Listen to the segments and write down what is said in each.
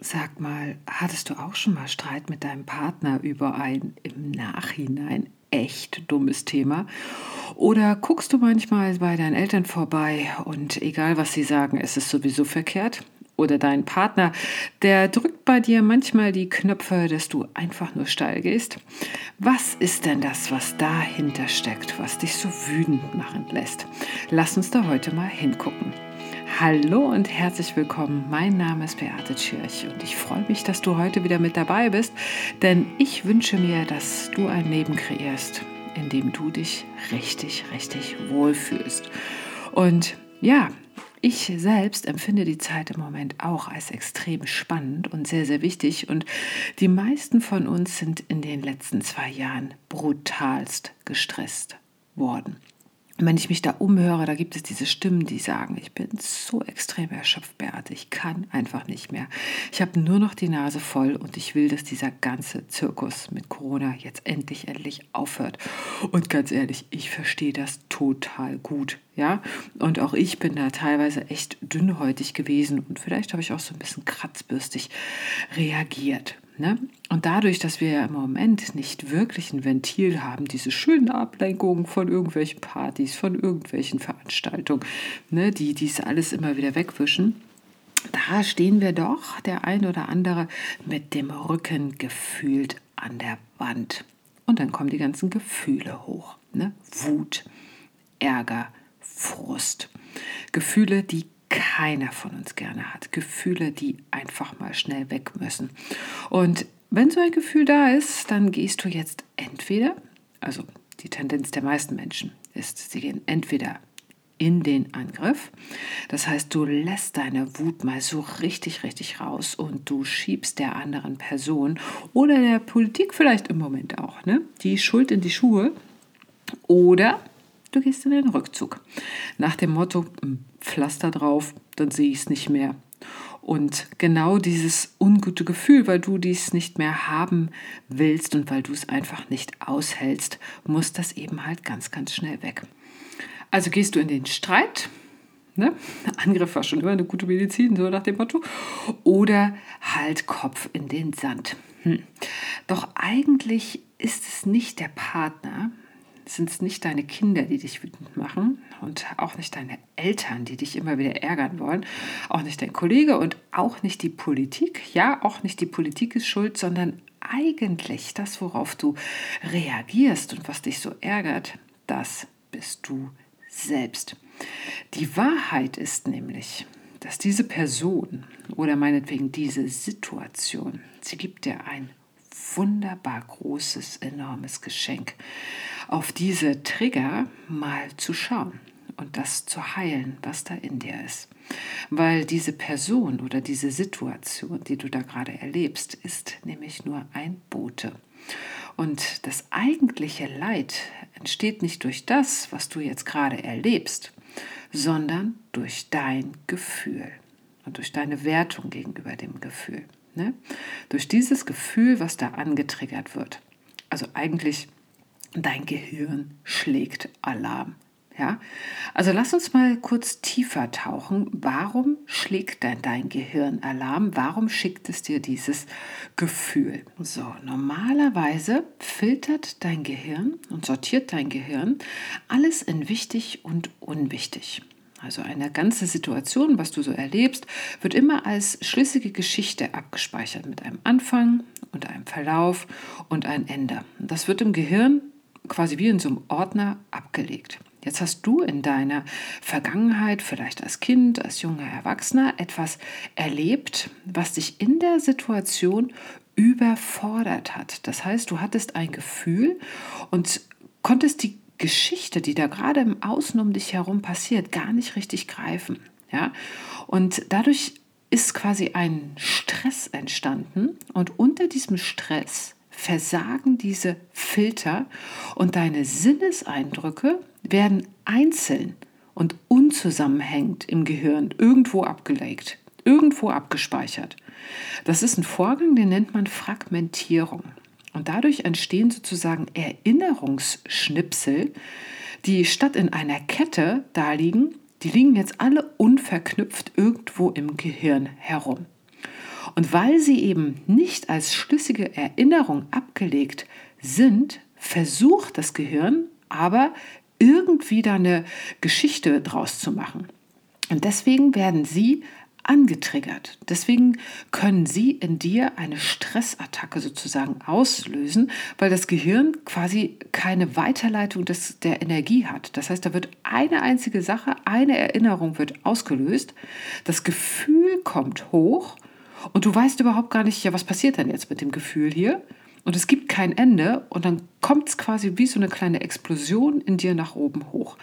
Sag mal, hattest du auch schon mal Streit mit deinem Partner über ein im Nachhinein echt dummes Thema? Oder guckst du manchmal bei deinen Eltern vorbei und egal was sie sagen, es ist sowieso verkehrt? Oder dein Partner, der drückt bei dir manchmal die Knöpfe, dass du einfach nur steil gehst? Was ist denn das, was dahinter steckt, was dich so wütend machen lässt? Lass uns da heute mal hingucken. Hallo und herzlich willkommen. Mein Name ist Beate Tschirch und ich freue mich, dass du heute wieder mit dabei bist, denn ich wünsche mir, dass du ein Leben kreierst, in dem du dich richtig, richtig wohlfühlst. Und ja, ich selbst empfinde die Zeit im Moment auch als extrem spannend und sehr, sehr wichtig. Und die meisten von uns sind in den letzten zwei Jahren brutalst gestresst worden wenn ich mich da umhöre, da gibt es diese Stimmen, die sagen, ich bin so extrem erschöpft, Beate, ich kann einfach nicht mehr. Ich habe nur noch die Nase voll und ich will, dass dieser ganze Zirkus mit Corona jetzt endlich, endlich aufhört. Und ganz ehrlich, ich verstehe das total gut. Ja, und auch ich bin da teilweise echt dünnhäutig gewesen und vielleicht habe ich auch so ein bisschen kratzbürstig reagiert. Ne? Und dadurch, dass wir ja im Moment nicht wirklich ein Ventil haben, diese schönen Ablenkungen von irgendwelchen Partys, von irgendwelchen Veranstaltungen, ne, die dies alles immer wieder wegwischen, da stehen wir doch, der ein oder andere, mit dem Rücken gefühlt an der Wand. Und dann kommen die ganzen Gefühle hoch. Ne? Wut, Ärger, Frust. Gefühle, die keiner von uns gerne hat. Gefühle, die einfach mal schnell weg müssen. Und wenn so ein Gefühl da ist, dann gehst du jetzt entweder, also die Tendenz der meisten Menschen ist, sie gehen entweder in den Angriff. Das heißt, du lässt deine Wut mal so richtig, richtig raus und du schiebst der anderen Person oder der Politik vielleicht im Moment auch ne, die Schuld in die Schuhe. Oder du gehst in den Rückzug. Nach dem Motto, hm, Pflaster drauf, dann sehe ich es nicht mehr. Und genau dieses ungute Gefühl, weil du dies nicht mehr haben willst und weil du es einfach nicht aushältst, muss das eben halt ganz, ganz schnell weg. Also gehst du in den Streit, ne? Angriff war schon immer eine gute Medizin, so nach dem Motto, oder halt Kopf in den Sand. Hm. Doch eigentlich ist es nicht der Partner, sind es nicht deine Kinder, die dich wütend machen und auch nicht deine Eltern, die dich immer wieder ärgern wollen, auch nicht dein Kollege und auch nicht die Politik. Ja, auch nicht die Politik ist schuld, sondern eigentlich das, worauf du reagierst und was dich so ärgert, das bist du selbst. Die Wahrheit ist nämlich, dass diese Person oder meinetwegen diese Situation, sie gibt dir ein wunderbar großes, enormes Geschenk auf diese Trigger mal zu schauen und das zu heilen, was da in dir ist. Weil diese Person oder diese Situation, die du da gerade erlebst, ist nämlich nur ein Bote. Und das eigentliche Leid entsteht nicht durch das, was du jetzt gerade erlebst, sondern durch dein Gefühl und durch deine Wertung gegenüber dem Gefühl. Ne? Durch dieses Gefühl, was da angetriggert wird. Also eigentlich dein Gehirn schlägt Alarm. Ja? Also lass uns mal kurz tiefer tauchen. Warum schlägt denn dein Gehirn Alarm? Warum schickt es dir dieses Gefühl? So, normalerweise filtert dein Gehirn und sortiert dein Gehirn alles in wichtig und unwichtig. Also eine ganze Situation, was du so erlebst, wird immer als schlüssige Geschichte abgespeichert mit einem Anfang und einem Verlauf und ein Ende. Das wird im Gehirn quasi wie in so einem Ordner abgelegt. Jetzt hast du in deiner Vergangenheit, vielleicht als Kind, als junger Erwachsener, etwas erlebt, was dich in der Situation überfordert hat. Das heißt, du hattest ein Gefühl und konntest die Geschichte, die da gerade im Außen um dich herum passiert, gar nicht richtig greifen. Ja? Und dadurch ist quasi ein Stress entstanden und unter diesem Stress versagen diese Filter und deine Sinneseindrücke werden einzeln und unzusammenhängend im Gehirn irgendwo abgelegt, irgendwo abgespeichert. Das ist ein Vorgang, den nennt man Fragmentierung. Und dadurch entstehen sozusagen Erinnerungsschnipsel, die statt in einer Kette da liegen, die liegen jetzt alle unverknüpft irgendwo im Gehirn herum. Und weil sie eben nicht als schlüssige Erinnerung abgelegt sind, versucht das Gehirn aber irgendwie da eine Geschichte draus zu machen. Und deswegen werden sie angetriggert. Deswegen können sie in dir eine Stressattacke sozusagen auslösen, weil das Gehirn quasi keine Weiterleitung des, der Energie hat. Das heißt, da wird eine einzige Sache, eine Erinnerung wird ausgelöst, das Gefühl kommt hoch und du weißt überhaupt gar nicht, ja, was passiert denn jetzt mit dem Gefühl hier? Und es gibt kein Ende und dann kommt es quasi wie so eine kleine Explosion in dir nach oben hoch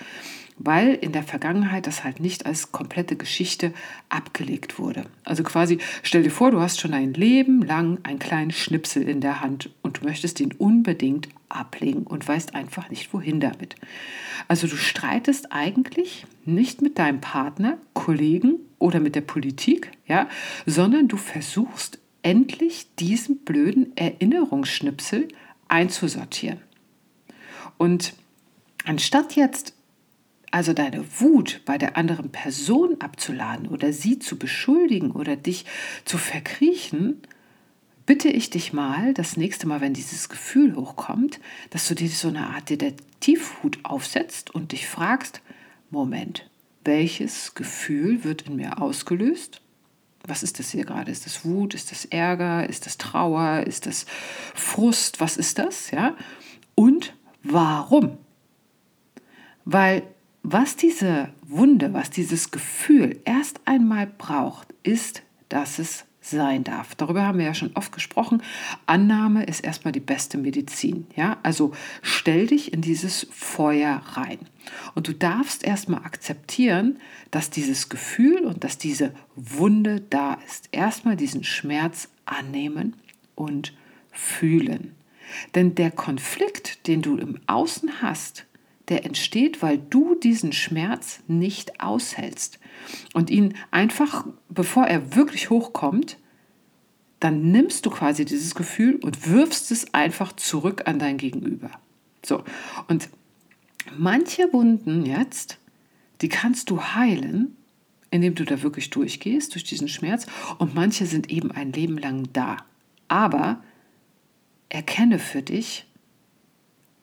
weil in der Vergangenheit das halt nicht als komplette Geschichte abgelegt wurde. Also quasi, stell dir vor, du hast schon ein Leben lang einen kleinen Schnipsel in der Hand und du möchtest ihn unbedingt ablegen und weißt einfach nicht, wohin damit. Also du streitest eigentlich nicht mit deinem Partner, Kollegen oder mit der Politik, ja, sondern du versuchst endlich diesen blöden Erinnerungsschnipsel einzusortieren. Und anstatt jetzt also deine Wut bei der anderen Person abzuladen oder sie zu beschuldigen oder dich zu verkriechen, bitte ich dich mal, das nächste Mal, wenn dieses Gefühl hochkommt, dass du dir so eine Art Detektivhut aufsetzt und dich fragst, Moment, welches Gefühl wird in mir ausgelöst? Was ist das hier gerade? Ist das Wut? Ist das Ärger? Ist das Trauer? Ist das Frust? Was ist das? Ja? Und warum? Weil was diese Wunde, was dieses Gefühl erst einmal braucht, ist, dass es sein darf. Darüber haben wir ja schon oft gesprochen. Annahme ist erstmal die beste Medizin. Ja? Also stell dich in dieses Feuer rein. Und du darfst erstmal akzeptieren, dass dieses Gefühl und dass diese Wunde da ist. Erstmal diesen Schmerz annehmen und fühlen. Denn der Konflikt, den du im Außen hast, der entsteht, weil du diesen Schmerz nicht aushältst und ihn einfach, bevor er wirklich hochkommt, dann nimmst du quasi dieses Gefühl und wirfst es einfach zurück an dein Gegenüber. So, und manche Wunden jetzt, die kannst du heilen, indem du da wirklich durchgehst, durch diesen Schmerz, und manche sind eben ein Leben lang da. Aber erkenne für dich,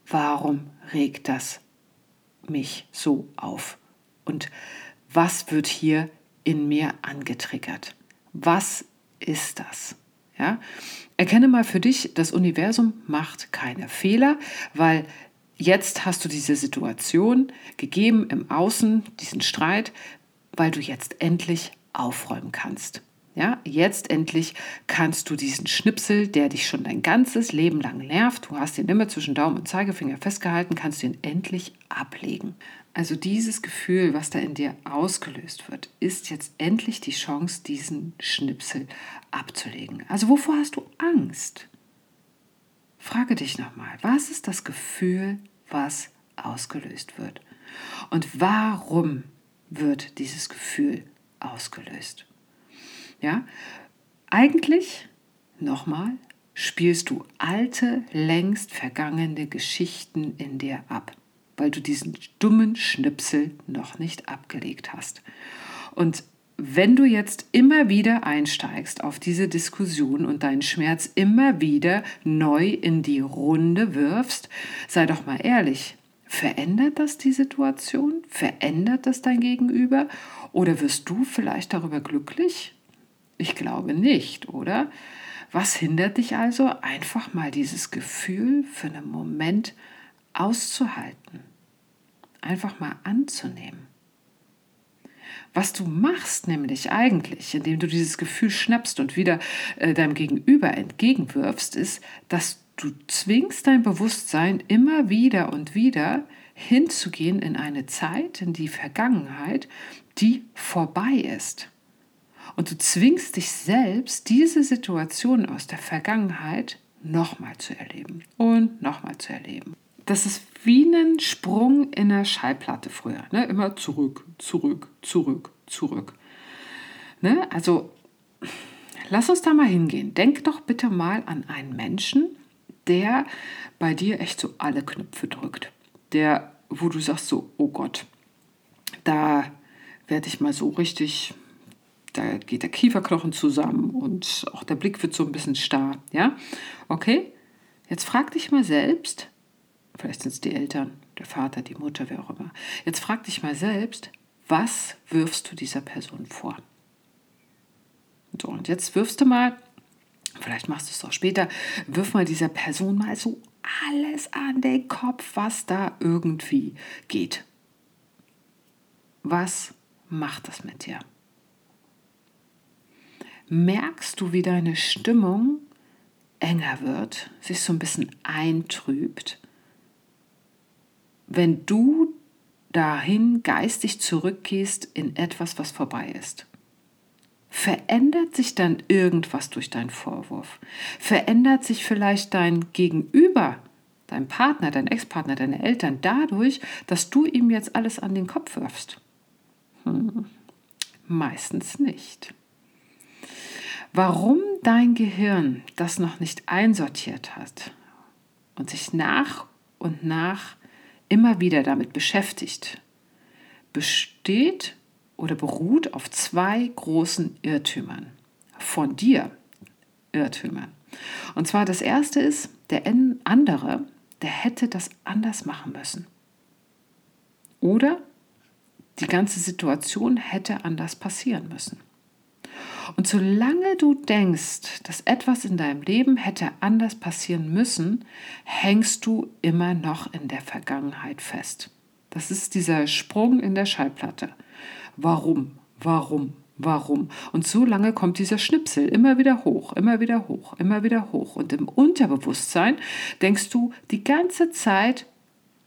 warum regt das mich so auf? Und was wird hier in mir angetriggert? Was ist das? Ja? Erkenne mal für dich, das Universum macht keine Fehler, weil jetzt hast du diese Situation gegeben im Außen, diesen Streit, weil du jetzt endlich aufräumen kannst. Ja, jetzt endlich kannst du diesen Schnipsel, der dich schon dein ganzes Leben lang nervt, du hast ihn immer zwischen Daumen und Zeigefinger festgehalten, kannst du ihn endlich ablegen. Also dieses Gefühl, was da in dir ausgelöst wird, ist jetzt endlich die Chance, diesen Schnipsel abzulegen. Also wovor hast du Angst? Frage dich nochmal, was ist das Gefühl, was ausgelöst wird? Und warum wird dieses Gefühl ausgelöst? Ja, eigentlich, nochmal, spielst du alte, längst vergangene Geschichten in dir ab, weil du diesen dummen Schnipsel noch nicht abgelegt hast. Und wenn du jetzt immer wieder einsteigst auf diese Diskussion und deinen Schmerz immer wieder neu in die Runde wirfst, sei doch mal ehrlich, verändert das die Situation? Verändert das dein Gegenüber? Oder wirst du vielleicht darüber glücklich? Ich glaube nicht, oder? Was hindert dich also, einfach mal dieses Gefühl für einen Moment auszuhalten? Einfach mal anzunehmen. Was du machst nämlich eigentlich, indem du dieses Gefühl schnappst und wieder äh, deinem Gegenüber entgegenwirfst, ist, dass du zwingst dein Bewusstsein immer wieder und wieder hinzugehen in eine Zeit, in die Vergangenheit, die vorbei ist. Und du zwingst dich selbst, diese Situation aus der Vergangenheit nochmal zu erleben und nochmal zu erleben. Das ist wie ein Sprung in der Schallplatte früher. Ne? Immer zurück, zurück, zurück, zurück. Ne? Also lass uns da mal hingehen. Denk doch bitte mal an einen Menschen, der bei dir echt so alle Knöpfe drückt. Der, wo du sagst so, oh Gott, da werde ich mal so richtig da geht der Kieferknochen zusammen und auch der Blick wird so ein bisschen starr. Ja, okay. Jetzt frag dich mal selbst, vielleicht sind es die Eltern, der Vater, die Mutter, wer auch immer. Jetzt frag dich mal selbst, was wirfst du dieser Person vor? So, und jetzt wirfst du mal, vielleicht machst du es auch später, wirf mal dieser Person mal so alles an den Kopf, was da irgendwie geht. Was macht das mit dir? Merkst du, wie deine Stimmung enger wird, sich so ein bisschen eintrübt, wenn du dahin geistig zurückgehst in etwas, was vorbei ist? Verändert sich dann irgendwas durch deinen Vorwurf? Verändert sich vielleicht dein Gegenüber, dein Partner, dein Ex-Partner, deine Eltern dadurch, dass du ihm jetzt alles an den Kopf wirfst? Hm, meistens nicht. Warum dein Gehirn das noch nicht einsortiert hat und sich nach und nach immer wieder damit beschäftigt, besteht oder beruht auf zwei großen Irrtümern. Von dir Irrtümern. Und zwar das erste ist, der andere, der hätte das anders machen müssen. Oder die ganze Situation hätte anders passieren müssen. Und solange du denkst, dass etwas in deinem Leben hätte anders passieren müssen, hängst du immer noch in der Vergangenheit fest. Das ist dieser Sprung in der Schallplatte. Warum? Warum? Warum? Und so lange kommt dieser Schnipsel immer wieder hoch, immer wieder hoch, immer wieder hoch. Und im Unterbewusstsein denkst du die ganze Zeit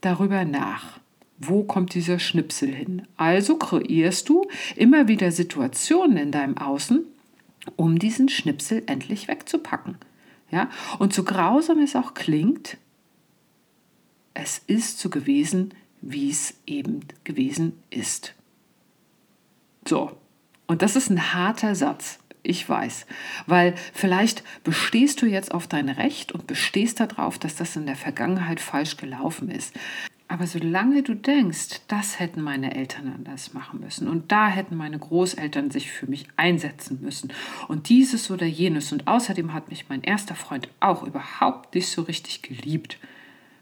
darüber nach. Wo kommt dieser Schnipsel hin? Also kreierst du immer wieder Situationen in deinem Außen, um diesen Schnipsel endlich wegzupacken. Ja? Und so grausam es auch klingt, es ist so gewesen, wie es eben gewesen ist. So, und das ist ein harter Satz. Ich weiß, weil vielleicht bestehst du jetzt auf dein Recht und bestehst darauf, dass das in der Vergangenheit falsch gelaufen ist. Aber solange du denkst, das hätten meine Eltern anders machen müssen und da hätten meine Großeltern sich für mich einsetzen müssen und dieses oder jenes und außerdem hat mich mein erster Freund auch überhaupt nicht so richtig geliebt.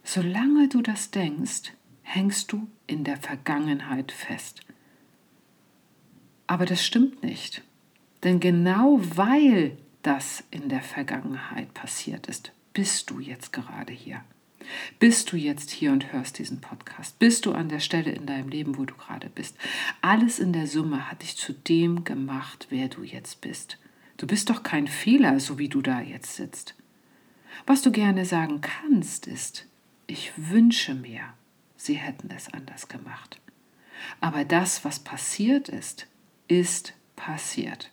Solange du das denkst, hängst du in der Vergangenheit fest. Aber das stimmt nicht. Denn genau weil das in der Vergangenheit passiert ist, bist du jetzt gerade hier. Bist du jetzt hier und hörst diesen Podcast? Bist du an der Stelle in deinem Leben, wo du gerade bist? Alles in der Summe hat dich zu dem gemacht, wer du jetzt bist. Du bist doch kein Fehler, so wie du da jetzt sitzt. Was du gerne sagen kannst, ist, ich wünsche mir, sie hätten es anders gemacht. Aber das, was passiert ist, ist passiert.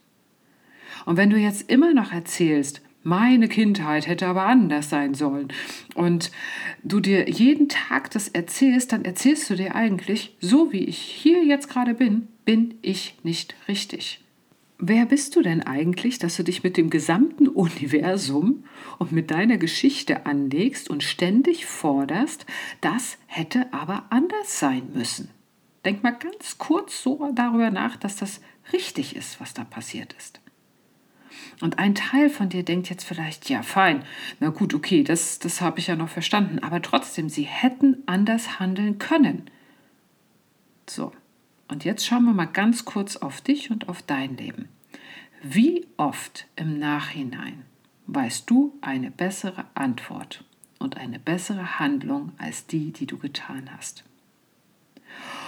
Und wenn du jetzt immer noch erzählst, meine Kindheit hätte aber anders sein sollen. Und du dir jeden Tag das erzählst, dann erzählst du dir eigentlich, so wie ich hier jetzt gerade bin, bin ich nicht richtig. Wer bist du denn eigentlich, dass du dich mit dem gesamten Universum und mit deiner Geschichte anlegst und ständig forderst, das hätte aber anders sein müssen? Denk mal ganz kurz so darüber nach, dass das richtig ist, was da passiert ist. Und ein Teil von dir denkt jetzt vielleicht, ja, fein, na gut, okay, das, das habe ich ja noch verstanden, aber trotzdem, sie hätten anders handeln können. So, und jetzt schauen wir mal ganz kurz auf dich und auf dein Leben. Wie oft im Nachhinein weißt du eine bessere Antwort und eine bessere Handlung als die, die du getan hast?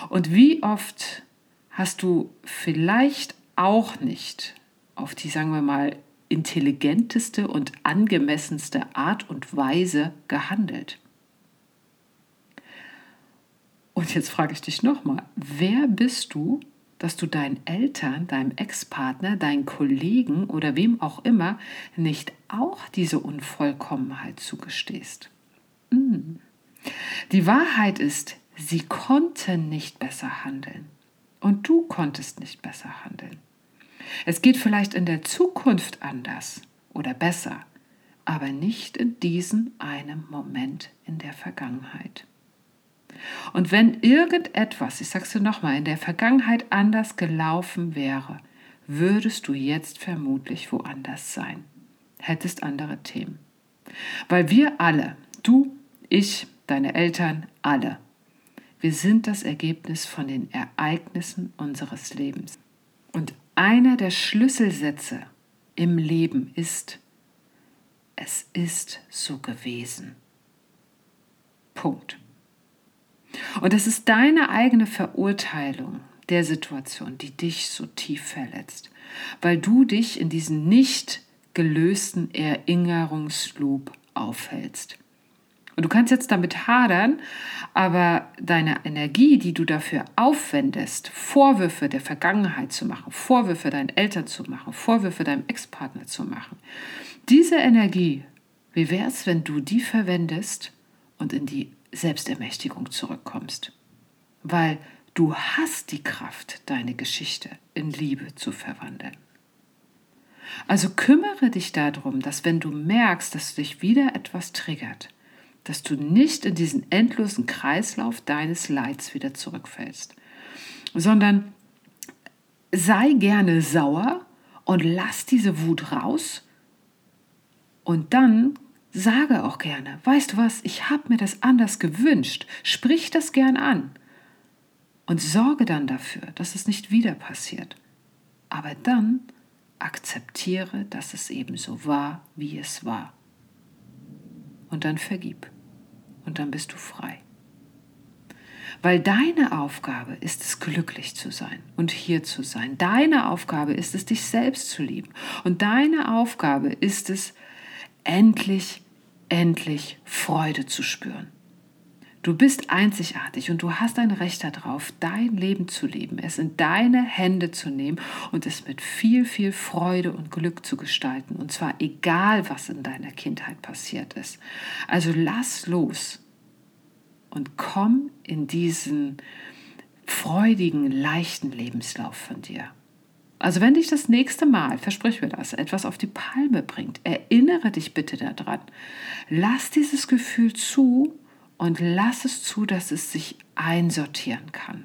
Und wie oft hast du vielleicht auch nicht auf die, sagen wir mal, intelligenteste und angemessenste Art und Weise gehandelt. Und jetzt frage ich dich nochmal, wer bist du, dass du deinen Eltern, deinem Ex-Partner, deinen Kollegen oder wem auch immer nicht auch diese Unvollkommenheit zugestehst? Hm. Die Wahrheit ist, sie konnten nicht besser handeln und du konntest nicht besser handeln. Es geht vielleicht in der Zukunft anders oder besser, aber nicht in diesem einen Moment in der Vergangenheit. Und wenn irgendetwas, ich sag's dir nochmal, in der Vergangenheit anders gelaufen wäre, würdest du jetzt vermutlich woanders sein, hättest andere Themen. Weil wir alle, du, ich, deine Eltern, alle, wir sind das Ergebnis von den Ereignissen unseres Lebens. Und einer der Schlüsselsätze im Leben ist, es ist so gewesen. Punkt. Und es ist deine eigene Verurteilung der Situation, die dich so tief verletzt, weil du dich in diesen nicht gelösten Erinnerungsloop aufhältst. Und du kannst jetzt damit hadern, aber deine Energie, die du dafür aufwendest, Vorwürfe der Vergangenheit zu machen, Vorwürfe deinen Eltern zu machen, Vorwürfe deinem Ex-Partner zu machen, diese Energie, wie wäre es, wenn du die verwendest und in die Selbstermächtigung zurückkommst? Weil du hast die Kraft, deine Geschichte in Liebe zu verwandeln. Also kümmere dich darum, dass wenn du merkst, dass dich wieder etwas triggert, dass du nicht in diesen endlosen Kreislauf deines Leids wieder zurückfällst, sondern sei gerne sauer und lass diese Wut raus und dann sage auch gerne, weißt du was, ich habe mir das anders gewünscht, sprich das gern an und sorge dann dafür, dass es nicht wieder passiert. Aber dann akzeptiere, dass es eben so war, wie es war. Und dann vergib und dann bist du frei. Weil deine Aufgabe ist es, glücklich zu sein und hier zu sein. Deine Aufgabe ist es, dich selbst zu lieben. Und deine Aufgabe ist es, endlich, endlich Freude zu spüren. Du bist einzigartig und du hast ein Recht darauf, dein Leben zu leben, es in deine Hände zu nehmen und es mit viel, viel Freude und Glück zu gestalten. Und zwar egal, was in deiner Kindheit passiert ist. Also lass los und komm in diesen freudigen, leichten Lebenslauf von dir. Also wenn dich das nächste Mal, versprich mir das, etwas auf die Palme bringt, erinnere dich bitte daran. Lass dieses Gefühl zu und lass es zu, dass es sich einsortieren kann.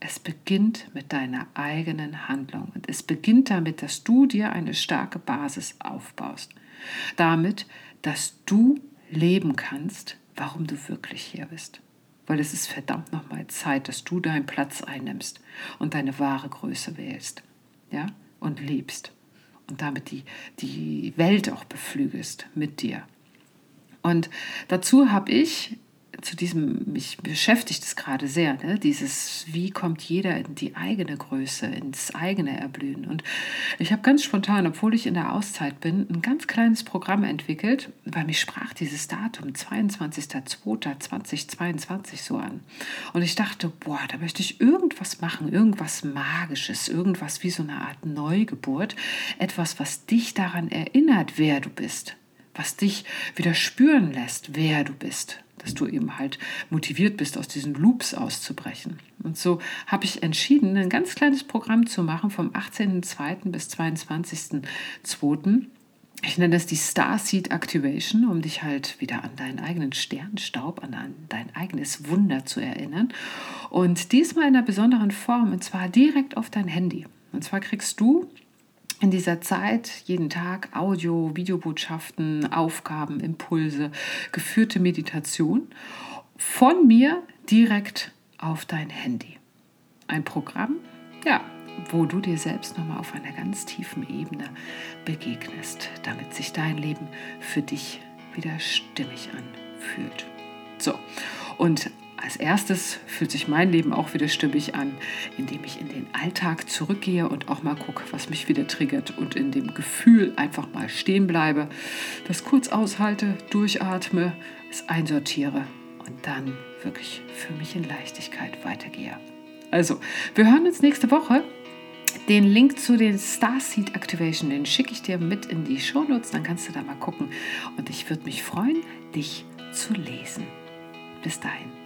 Es beginnt mit deiner eigenen Handlung und es beginnt damit, dass du dir eine starke Basis aufbaust. Damit, dass du leben kannst, warum du wirklich hier bist. Weil es ist verdammt nochmal Zeit, dass du deinen Platz einnimmst und deine wahre Größe wählst. Ja? Und liebst. Und damit die, die Welt auch beflügelst mit dir. Und dazu habe ich zu diesem, mich beschäftigt es gerade sehr, ne? dieses, wie kommt jeder in die eigene Größe, ins eigene Erblühen. Und ich habe ganz spontan, obwohl ich in der Auszeit bin, ein ganz kleines Programm entwickelt, weil mich sprach dieses Datum 22.02.2022 so an. Und ich dachte, boah, da möchte ich irgendwas machen, irgendwas Magisches, irgendwas wie so eine Art Neugeburt, etwas, was dich daran erinnert, wer du bist was dich wieder spüren lässt, wer du bist, dass du eben halt motiviert bist, aus diesen Loops auszubrechen. Und so habe ich entschieden, ein ganz kleines Programm zu machen vom 18.02. bis 22.02. Ich nenne das die Starseed Activation, um dich halt wieder an deinen eigenen Sternstaub, an dein eigenes Wunder zu erinnern. Und diesmal in einer besonderen Form, und zwar direkt auf dein Handy. Und zwar kriegst du in dieser Zeit jeden Tag Audio, Videobotschaften, Aufgaben, Impulse, geführte Meditation von mir direkt auf dein Handy. Ein Programm, ja, wo du dir selbst nochmal auf einer ganz tiefen Ebene begegnest, damit sich dein Leben für dich wieder stimmig anfühlt. So, und als erstes fühlt sich mein Leben auch wieder stimmig an, indem ich in den Alltag zurückgehe und auch mal gucke, was mich wieder triggert und in dem Gefühl einfach mal stehen bleibe, das kurz aushalte, durchatme, es einsortiere und dann wirklich für mich in Leichtigkeit weitergehe. Also, wir hören uns nächste Woche. Den Link zu den Starseed Activation, den schicke ich dir mit in die Shownotes, dann kannst du da mal gucken. Und ich würde mich freuen, dich zu lesen. Bis dahin.